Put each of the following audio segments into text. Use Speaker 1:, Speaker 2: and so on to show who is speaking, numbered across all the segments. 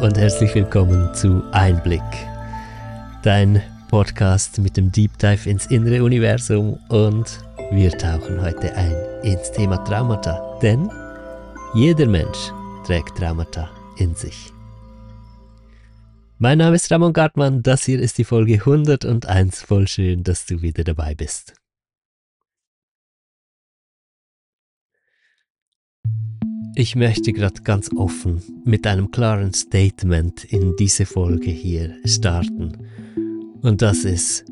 Speaker 1: und herzlich willkommen zu Einblick, dein Podcast mit dem Deep Dive ins innere Universum und wir tauchen heute ein ins Thema Traumata, denn jeder Mensch trägt Traumata in sich. Mein Name ist Ramon Gartmann, das hier ist die Folge 101, voll schön, dass du wieder dabei bist. Ich möchte gerade ganz offen mit einem klaren Statement in diese Folge hier starten. Und das ist,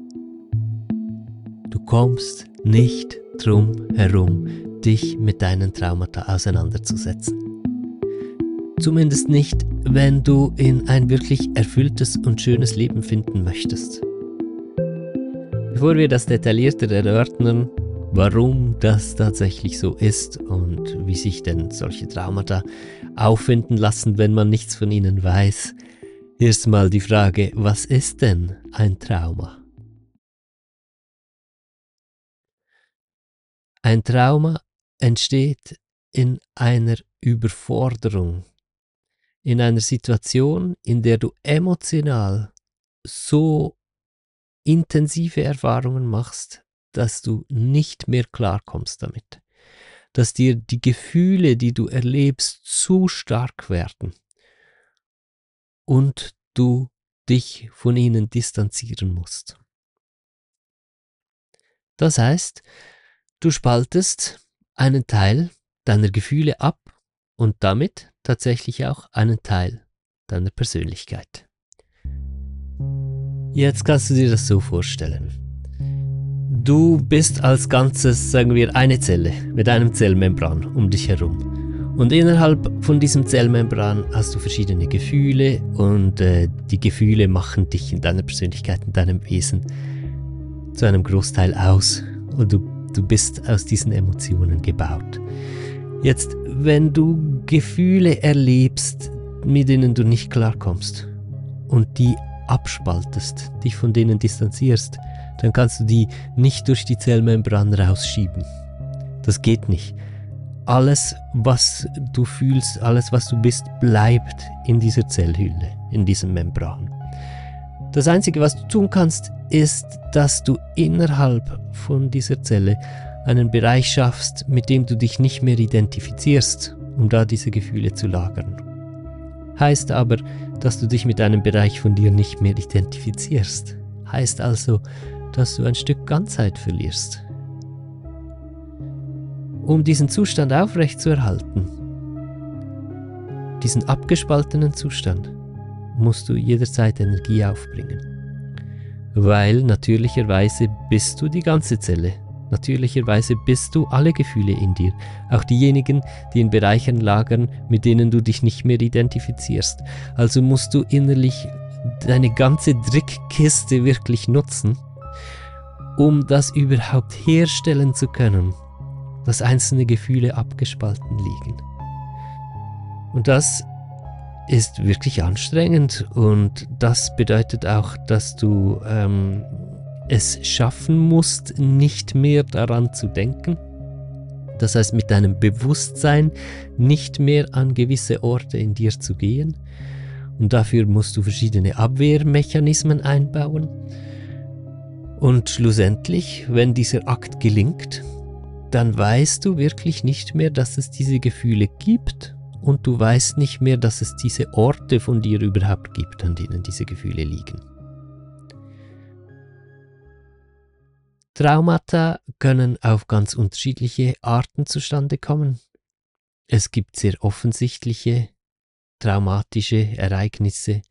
Speaker 1: du kommst nicht drum herum, dich mit deinen Traumata auseinanderzusetzen. Zumindest nicht, wenn du in ein wirklich erfülltes und schönes Leben finden möchtest. Bevor wir das detaillierter erörtern, warum das tatsächlich so ist und wie sich denn solche Traumata auffinden lassen, wenn man nichts von ihnen weiß. Erstmal die Frage, was ist denn ein Trauma? Ein Trauma entsteht in einer Überforderung, in einer Situation, in der du emotional so intensive Erfahrungen machst, dass du nicht mehr klarkommst damit. Dass dir die Gefühle, die du erlebst, zu stark werden und du dich von ihnen distanzieren musst. Das heißt, du spaltest einen Teil deiner Gefühle ab und damit tatsächlich auch einen Teil deiner Persönlichkeit. Jetzt kannst du dir das so vorstellen. Du bist als Ganzes, sagen wir, eine Zelle mit einem Zellmembran um dich herum. Und innerhalb von diesem Zellmembran hast du verschiedene Gefühle und äh, die Gefühle machen dich in deiner Persönlichkeit, in deinem Wesen zu einem Großteil aus. Und du, du bist aus diesen Emotionen gebaut. Jetzt, wenn du Gefühle erlebst, mit denen du nicht klarkommst und die abspaltest, dich von denen distanzierst, dann kannst du die nicht durch die Zellmembran rausschieben. Das geht nicht. Alles, was du fühlst, alles, was du bist, bleibt in dieser Zellhülle, in diesem Membran. Das Einzige, was du tun kannst, ist, dass du innerhalb von dieser Zelle einen Bereich schaffst, mit dem du dich nicht mehr identifizierst, um da diese Gefühle zu lagern. Heißt aber, dass du dich mit einem Bereich von dir nicht mehr identifizierst. Heißt also, dass du ein Stück Ganzheit verlierst. Um diesen Zustand aufrechtzuerhalten, diesen abgespaltenen Zustand, musst du jederzeit Energie aufbringen. Weil natürlicherweise bist du die ganze Zelle. Natürlicherweise bist du alle Gefühle in dir, auch diejenigen, die in Bereichen lagern, mit denen du dich nicht mehr identifizierst. Also musst du innerlich deine ganze Drickkiste wirklich nutzen, um das überhaupt herstellen zu können, dass einzelne Gefühle abgespalten liegen. Und das ist wirklich anstrengend und das bedeutet auch, dass du ähm, es schaffen musst, nicht mehr daran zu denken. Das heißt, mit deinem Bewusstsein nicht mehr an gewisse Orte in dir zu gehen. Und dafür musst du verschiedene Abwehrmechanismen einbauen. Und schlussendlich, wenn dieser Akt gelingt, dann weißt du wirklich nicht mehr, dass es diese Gefühle gibt und du weißt nicht mehr, dass es diese Orte von dir überhaupt gibt, an denen diese Gefühle liegen. Traumata können auf ganz unterschiedliche Arten zustande kommen. Es gibt sehr offensichtliche traumatische Ereignisse,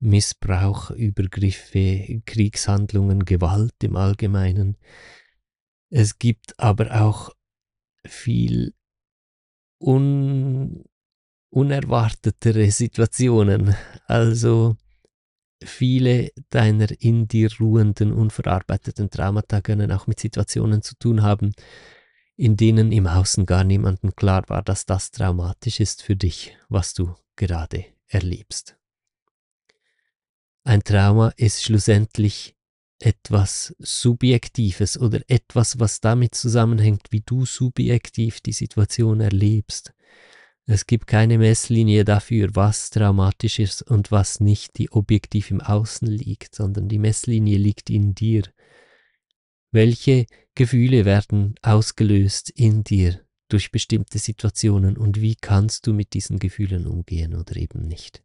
Speaker 1: Missbrauch, Übergriffe, Kriegshandlungen, Gewalt im Allgemeinen. Es gibt aber auch viel un unerwartetere Situationen. Also viele deiner in dir ruhenden, unverarbeiteten Traumata können auch mit Situationen zu tun haben, in denen im Außen gar niemandem klar war, dass das traumatisch ist für dich, was du gerade erlebst. Ein Trauma ist schlussendlich etwas Subjektives oder etwas, was damit zusammenhängt, wie du subjektiv die Situation erlebst. Es gibt keine Messlinie dafür, was traumatisch ist und was nicht, die objektiv im Außen liegt, sondern die Messlinie liegt in dir. Welche Gefühle werden ausgelöst in dir durch bestimmte Situationen und wie kannst du mit diesen Gefühlen umgehen oder eben nicht?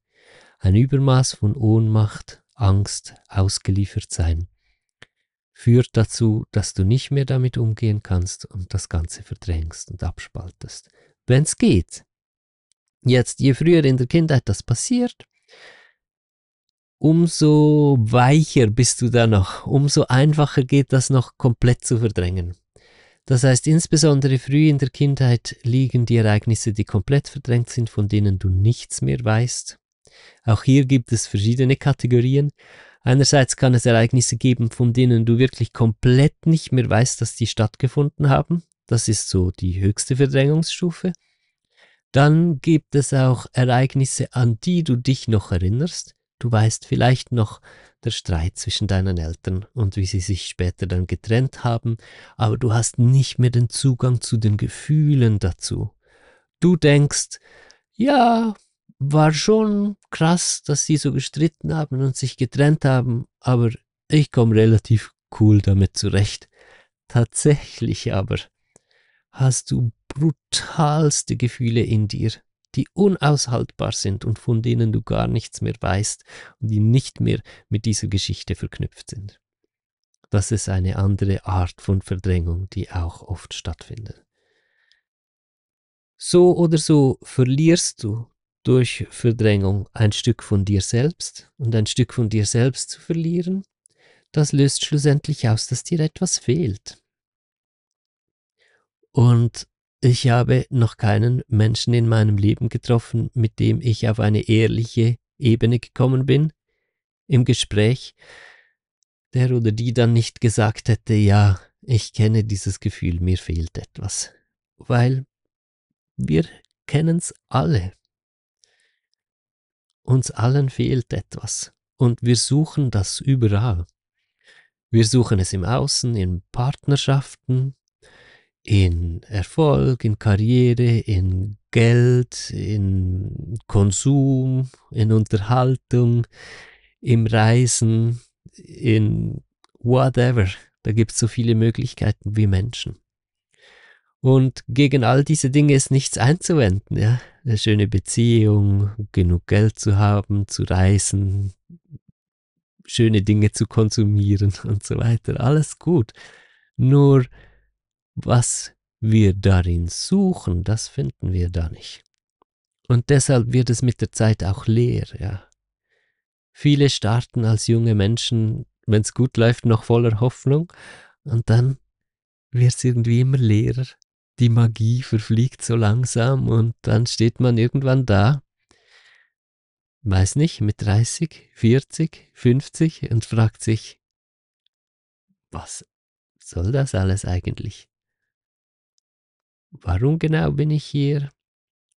Speaker 1: Ein Übermaß von Ohnmacht, Angst, ausgeliefert sein führt dazu, dass du nicht mehr damit umgehen kannst und das Ganze verdrängst und abspaltest. Wenn es geht, Jetzt, je früher in der Kindheit das passiert, umso weicher bist du da noch, umso einfacher geht das noch komplett zu verdrängen. Das heißt, insbesondere früh in der Kindheit liegen die Ereignisse, die komplett verdrängt sind, von denen du nichts mehr weißt. Auch hier gibt es verschiedene Kategorien. Einerseits kann es Ereignisse geben, von denen du wirklich komplett nicht mehr weißt, dass die stattgefunden haben. Das ist so die höchste Verdrängungsstufe. Dann gibt es auch Ereignisse, an die du dich noch erinnerst. Du weißt vielleicht noch der Streit zwischen deinen Eltern und wie sie sich später dann getrennt haben, aber du hast nicht mehr den Zugang zu den Gefühlen dazu. Du denkst, ja, war schon krass, dass sie so gestritten haben und sich getrennt haben, aber ich komme relativ cool damit zurecht. Tatsächlich aber hast du brutalste Gefühle in dir, die unaushaltbar sind und von denen du gar nichts mehr weißt und die nicht mehr mit dieser Geschichte verknüpft sind. Das ist eine andere Art von Verdrängung, die auch oft stattfindet. So oder so verlierst du durch Verdrängung ein Stück von dir selbst und ein Stück von dir selbst zu verlieren, das löst schlussendlich aus, dass dir etwas fehlt. Und ich habe noch keinen Menschen in meinem Leben getroffen, mit dem ich auf eine ehrliche Ebene gekommen bin im Gespräch, der oder die dann nicht gesagt hätte, ja, ich kenne dieses Gefühl, mir fehlt etwas. Weil wir kennen es alle. Uns allen fehlt etwas. Und wir suchen das überall. Wir suchen es im Außen, in Partnerschaften, in Erfolg, in Karriere, in Geld, in Konsum, in Unterhaltung, im Reisen, in whatever. Da gibt es so viele Möglichkeiten wie Menschen. Und gegen all diese Dinge ist nichts einzuwenden. Ja? Eine schöne Beziehung, genug Geld zu haben, zu reisen, schöne Dinge zu konsumieren und so weiter. Alles gut. Nur was wir darin suchen, das finden wir da nicht. Und deshalb wird es mit der Zeit auch leer, ja. Viele starten als junge Menschen, wenn es gut läuft, noch voller Hoffnung und dann wird es irgendwie immer leerer. Die Magie verfliegt so langsam und dann steht man irgendwann da, weiß nicht, mit 30, 40, 50 und fragt sich, was soll das alles eigentlich? Warum genau bin ich hier?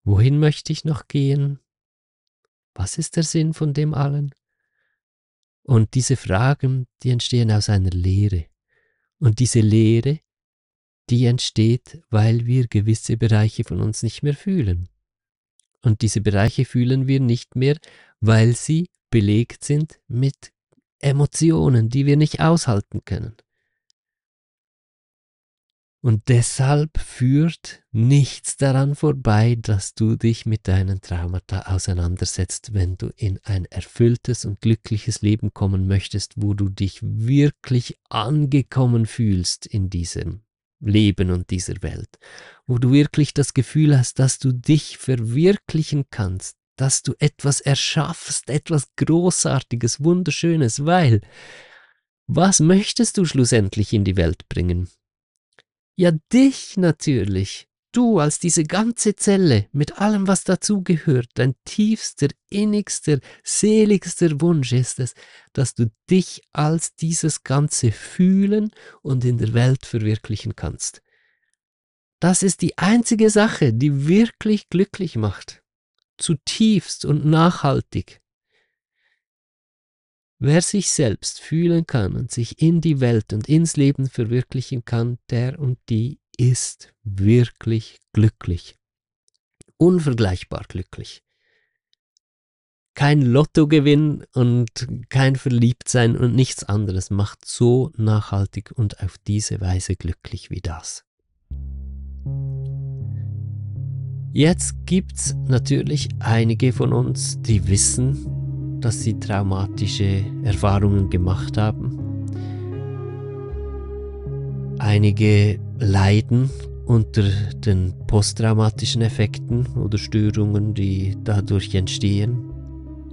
Speaker 1: Wohin möchte ich noch gehen? Was ist der Sinn von dem allen? Und diese Fragen, die entstehen aus einer Lehre. Und diese Lehre, die entsteht, weil wir gewisse Bereiche von uns nicht mehr fühlen. Und diese Bereiche fühlen wir nicht mehr, weil sie belegt sind mit Emotionen, die wir nicht aushalten können. Und deshalb führt nichts daran vorbei, dass du dich mit deinen Traumata auseinandersetzt, wenn du in ein erfülltes und glückliches Leben kommen möchtest, wo du dich wirklich angekommen fühlst in diesem Leben und dieser Welt, wo du wirklich das Gefühl hast, dass du dich verwirklichen kannst, dass du etwas erschaffst, etwas Großartiges, Wunderschönes, weil was möchtest du schlussendlich in die Welt bringen? Ja, dich natürlich. Du als diese ganze Zelle mit allem, was dazugehört, dein tiefster, innigster, seligster Wunsch ist es, dass du dich als dieses Ganze fühlen und in der Welt verwirklichen kannst. Das ist die einzige Sache, die wirklich glücklich macht. Zutiefst und nachhaltig. Wer sich selbst fühlen kann und sich in die Welt und ins Leben verwirklichen kann, der und die ist wirklich glücklich. unvergleichbar glücklich. Kein Lottogewinn und kein Verliebtsein und nichts anderes macht so nachhaltig und auf diese Weise glücklich wie das. Jetzt gibt's natürlich einige von uns, die wissen, dass sie traumatische Erfahrungen gemacht haben. Einige leiden unter den posttraumatischen Effekten oder Störungen, die dadurch entstehen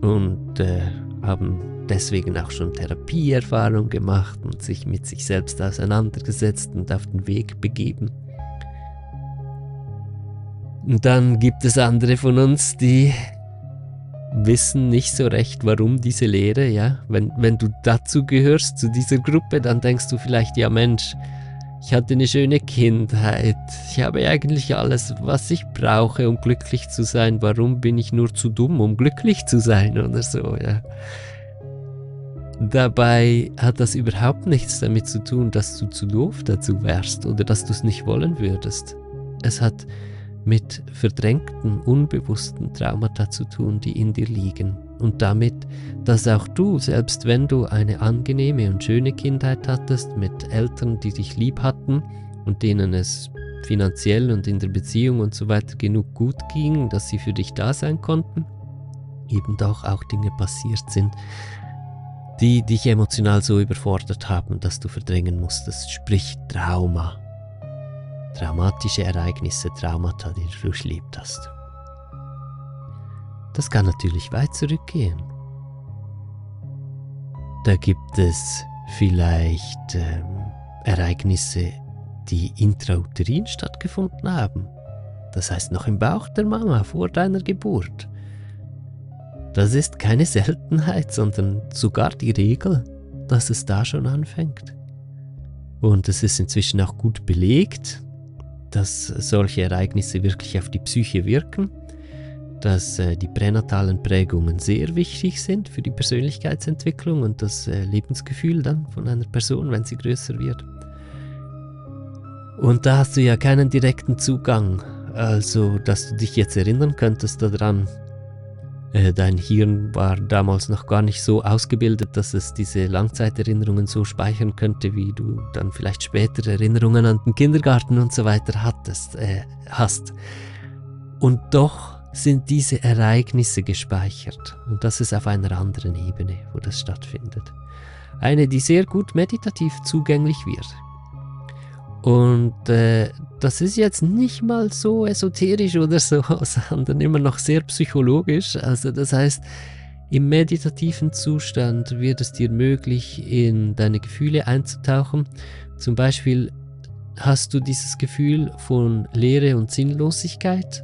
Speaker 1: und äh, haben deswegen auch schon Therapieerfahrung gemacht und sich mit sich selbst auseinandergesetzt und auf den Weg begeben. Und dann gibt es andere von uns, die wissen nicht so recht, warum diese Lehre, ja. Wenn, wenn du dazu gehörst, zu dieser Gruppe, dann denkst du vielleicht, ja Mensch, ich hatte eine schöne Kindheit. Ich habe eigentlich alles, was ich brauche, um glücklich zu sein. Warum bin ich nur zu dumm, um glücklich zu sein oder so, ja. Dabei hat das überhaupt nichts damit zu tun, dass du zu doof dazu wärst oder dass du es nicht wollen würdest. Es hat mit verdrängten, unbewussten Traumata zu tun, die in dir liegen. Und damit, dass auch du, selbst wenn du eine angenehme und schöne Kindheit hattest, mit Eltern, die dich lieb hatten und denen es finanziell und in der Beziehung und so weiter genug gut ging, dass sie für dich da sein konnten, eben doch auch Dinge passiert sind, die dich emotional so überfordert haben, dass du verdrängen musstest, sprich Trauma traumatische Ereignisse, Traumata, die du durchlebt hast. Das kann natürlich weit zurückgehen. Da gibt es vielleicht ähm, Ereignisse, die intrauterin stattgefunden haben. Das heißt noch im Bauch der Mama vor deiner Geburt. Das ist keine Seltenheit, sondern sogar die Regel, dass es da schon anfängt. Und es ist inzwischen auch gut belegt, dass solche Ereignisse wirklich auf die Psyche wirken, dass äh, die pränatalen Prägungen sehr wichtig sind für die Persönlichkeitsentwicklung und das äh, Lebensgefühl dann von einer Person, wenn sie größer wird. Und da hast du ja keinen direkten Zugang, also dass du dich jetzt erinnern könntest daran, äh, dein Hirn war damals noch gar nicht so ausgebildet, dass es diese Langzeiterinnerungen so speichern könnte, wie du dann vielleicht später Erinnerungen an den Kindergarten und so weiter hattest, äh, hast. Und doch sind diese Ereignisse gespeichert. Und das ist auf einer anderen Ebene, wo das stattfindet. Eine, die sehr gut meditativ zugänglich wird. Und äh, das ist jetzt nicht mal so esoterisch oder so, sondern immer noch sehr psychologisch. Also das heißt, im meditativen Zustand wird es dir möglich, in deine Gefühle einzutauchen. Zum Beispiel hast du dieses Gefühl von Leere und Sinnlosigkeit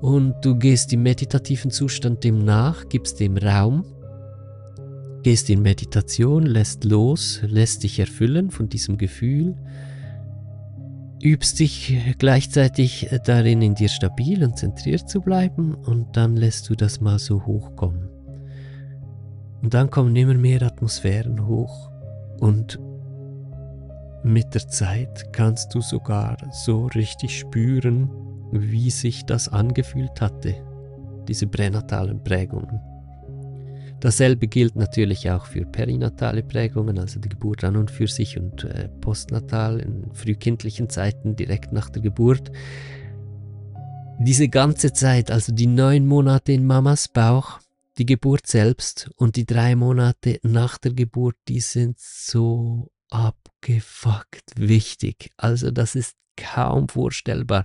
Speaker 1: und du gehst im meditativen Zustand dem nach, gibst dem Raum, gehst in Meditation, lässt los, lässt dich erfüllen von diesem Gefühl übst dich gleichzeitig darin, in dir stabil und zentriert zu bleiben und dann lässt du das mal so hochkommen. Und dann kommen immer mehr Atmosphären hoch und mit der Zeit kannst du sogar so richtig spüren, wie sich das angefühlt hatte, diese pränatalen Prägungen. Dasselbe gilt natürlich auch für perinatale Prägungen, also die Geburt an und für sich und äh, postnatal in frühkindlichen Zeiten direkt nach der Geburt. Diese ganze Zeit, also die neun Monate in Mamas Bauch, die Geburt selbst und die drei Monate nach der Geburt, die sind so abgefuckt wichtig. Also das ist kaum vorstellbar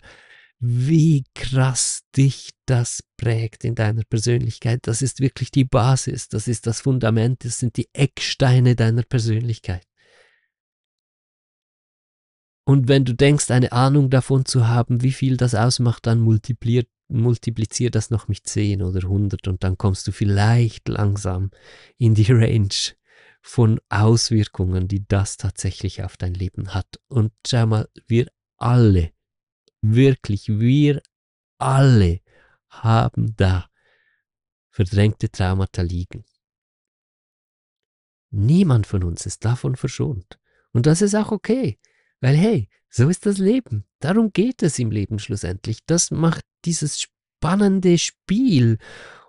Speaker 1: wie krass dich das prägt in deiner Persönlichkeit. Das ist wirklich die Basis, das ist das Fundament, das sind die Ecksteine deiner Persönlichkeit. Und wenn du denkst, eine Ahnung davon zu haben, wie viel das ausmacht, dann multiplier, multiplizier das noch mit 10 oder 100 und dann kommst du vielleicht langsam in die Range von Auswirkungen, die das tatsächlich auf dein Leben hat. Und schau mal, wir alle Wirklich, wir alle haben da verdrängte Traumata liegen. Niemand von uns ist davon verschont. Und das ist auch okay. Weil hey, so ist das Leben. Darum geht es im Leben schlussendlich. Das macht dieses spannende Spiel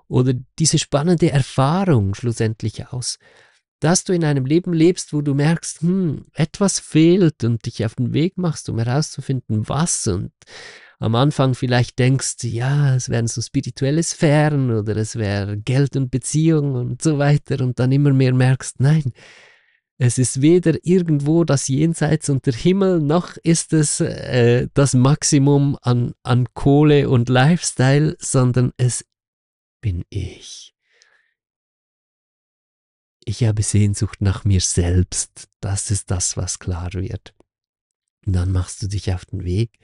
Speaker 1: oder diese spannende Erfahrung schlussendlich aus. Dass du in einem Leben lebst, wo du merkst, hm, etwas fehlt und dich auf den Weg machst, um herauszufinden, was und am Anfang vielleicht denkst, ja, es wären so spirituelle Sphären oder es wäre Geld und Beziehung und so weiter und dann immer mehr merkst, nein, es ist weder irgendwo das Jenseits unter Himmel, noch ist es äh, das Maximum an, an Kohle und Lifestyle, sondern es bin ich. Ich habe Sehnsucht nach mir selbst. Das ist das, was klar wird. Und dann machst du dich auf den Weg,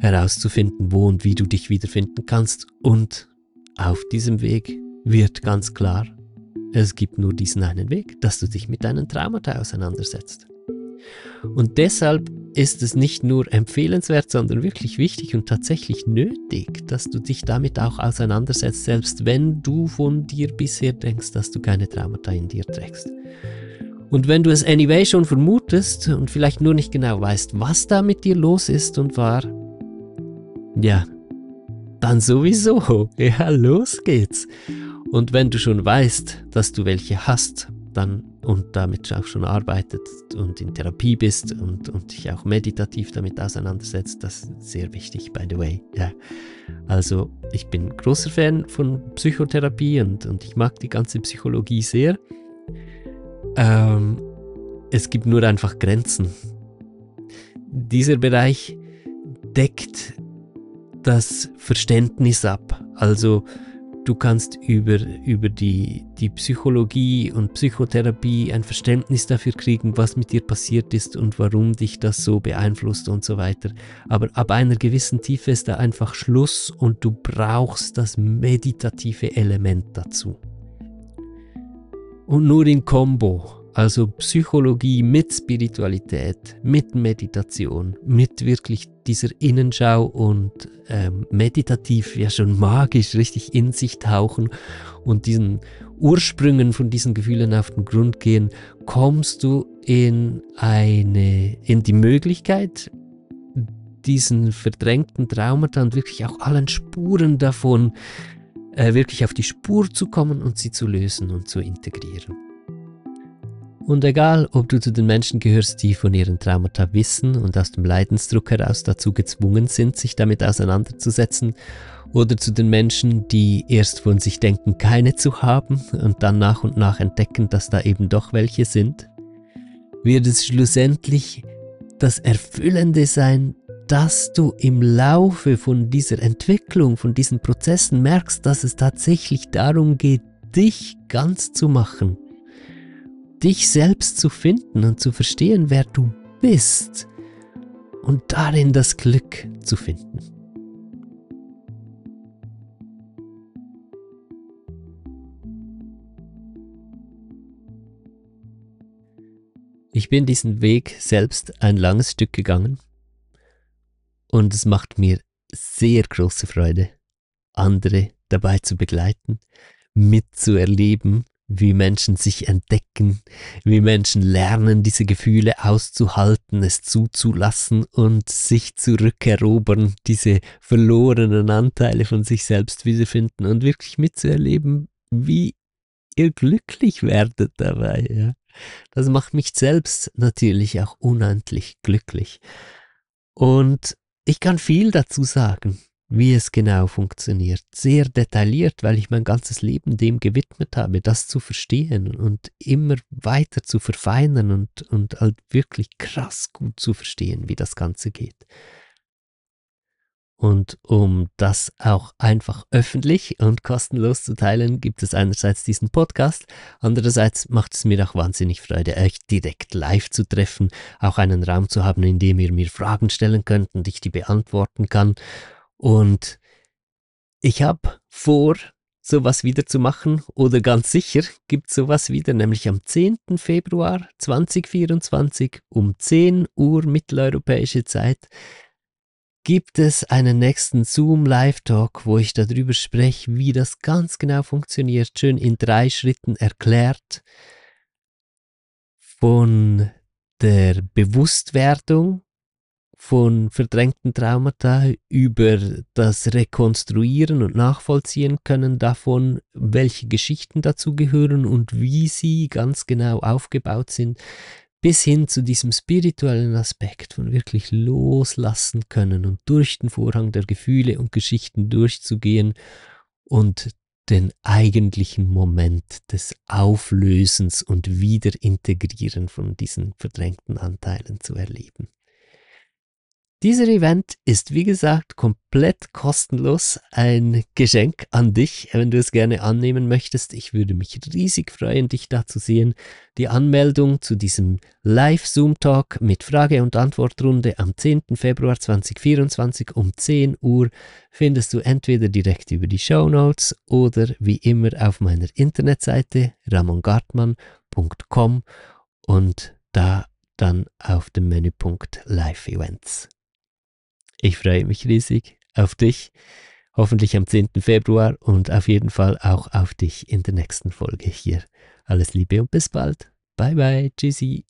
Speaker 1: herauszufinden, wo und wie du dich wiederfinden kannst. Und auf diesem Weg wird ganz klar, es gibt nur diesen einen Weg, dass du dich mit deinen Traumata auseinandersetzt. Und deshalb ist es nicht nur empfehlenswert, sondern wirklich wichtig und tatsächlich nötig, dass du dich damit auch auseinandersetzt, selbst wenn du von dir bisher denkst, dass du keine Traumata in dir trägst. Und wenn du es anyway schon vermutest und vielleicht nur nicht genau weißt, was da mit dir los ist und war, ja, dann sowieso. Ja, los geht's. Und wenn du schon weißt, dass du welche hast, dann und damit auch schon arbeitet und in Therapie bist und, und dich auch meditativ damit auseinandersetzt, das ist sehr wichtig, by the way. Ja. Also ich bin großer Fan von Psychotherapie und, und ich mag die ganze Psychologie sehr. Ähm, es gibt nur einfach Grenzen. Dieser Bereich deckt das Verständnis ab. Also du kannst über, über die, die Psychologie und Psychotherapie ein Verständnis dafür kriegen, was mit dir passiert ist und warum dich das so beeinflusst und so weiter. Aber ab einer gewissen Tiefe ist da einfach Schluss und du brauchst das meditative Element dazu. Und nur in Kombo also Psychologie mit Spiritualität, mit Meditation, mit wirklich dieser Innenschau und ähm, meditativ, ja schon magisch, richtig in sich tauchen und diesen Ursprüngen von diesen Gefühlen auf den Grund gehen, kommst du in eine, in die Möglichkeit, diesen verdrängten Traumata und wirklich auch allen Spuren davon äh, wirklich auf die Spur zu kommen und sie zu lösen und zu integrieren. Und egal, ob du zu den Menschen gehörst, die von ihren Traumata wissen und aus dem Leidensdruck heraus dazu gezwungen sind, sich damit auseinanderzusetzen, oder zu den Menschen, die erst von sich denken, keine zu haben und dann nach und nach entdecken, dass da eben doch welche sind, wird es schlussendlich das Erfüllende sein, dass du im Laufe von dieser Entwicklung, von diesen Prozessen merkst, dass es tatsächlich darum geht, dich ganz zu machen dich selbst zu finden und zu verstehen, wer du bist und darin das Glück zu finden. Ich bin diesen Weg selbst ein langes Stück gegangen und es macht mir sehr große Freude, andere dabei zu begleiten, mitzuerleben, wie Menschen sich entdecken, wie Menschen lernen, diese Gefühle auszuhalten, es zuzulassen und sich zurückerobern, diese verlorenen Anteile von sich selbst wiederfinden und wirklich mitzuerleben, wie ihr glücklich werdet dabei. Ja. Das macht mich selbst natürlich auch unendlich glücklich. Und ich kann viel dazu sagen wie es genau funktioniert. Sehr detailliert, weil ich mein ganzes Leben dem gewidmet habe, das zu verstehen und immer weiter zu verfeinern und, und halt wirklich krass gut zu verstehen, wie das Ganze geht. Und um das auch einfach öffentlich und kostenlos zu teilen, gibt es einerseits diesen Podcast, andererseits macht es mir auch wahnsinnig Freude, euch direkt live zu treffen, auch einen Raum zu haben, in dem ihr mir Fragen stellen könnt und ich die beantworten kann und ich habe vor, sowas wieder zu machen oder ganz sicher gibt sowas wieder, nämlich am 10. Februar 2024 um 10 Uhr mitteleuropäische Zeit gibt es einen nächsten Zoom Live Talk, wo ich darüber spreche, wie das ganz genau funktioniert, schön in drei Schritten erklärt. Von der Bewusstwerdung von verdrängten Traumata über das Rekonstruieren und Nachvollziehen können davon, welche Geschichten dazu gehören und wie sie ganz genau aufgebaut sind, bis hin zu diesem spirituellen Aspekt von wirklich loslassen können und durch den Vorhang der Gefühle und Geschichten durchzugehen und den eigentlichen Moment des Auflösens und Wiederintegrieren von diesen verdrängten Anteilen zu erleben. Dieser Event ist wie gesagt komplett kostenlos, ein Geschenk an dich, wenn du es gerne annehmen möchtest. Ich würde mich riesig freuen, dich da zu sehen. Die Anmeldung zu diesem Live-Zoom-Talk mit Frage- und Antwortrunde am 10. Februar 2024 um 10 Uhr findest du entweder direkt über die Show Notes oder wie immer auf meiner Internetseite ramongartmann.com und da dann auf dem Menüpunkt Live Events. Ich freue mich riesig auf dich, hoffentlich am 10. Februar und auf jeden Fall auch auf dich in der nächsten Folge hier. Alles Liebe und bis bald. Bye bye, tschüssi.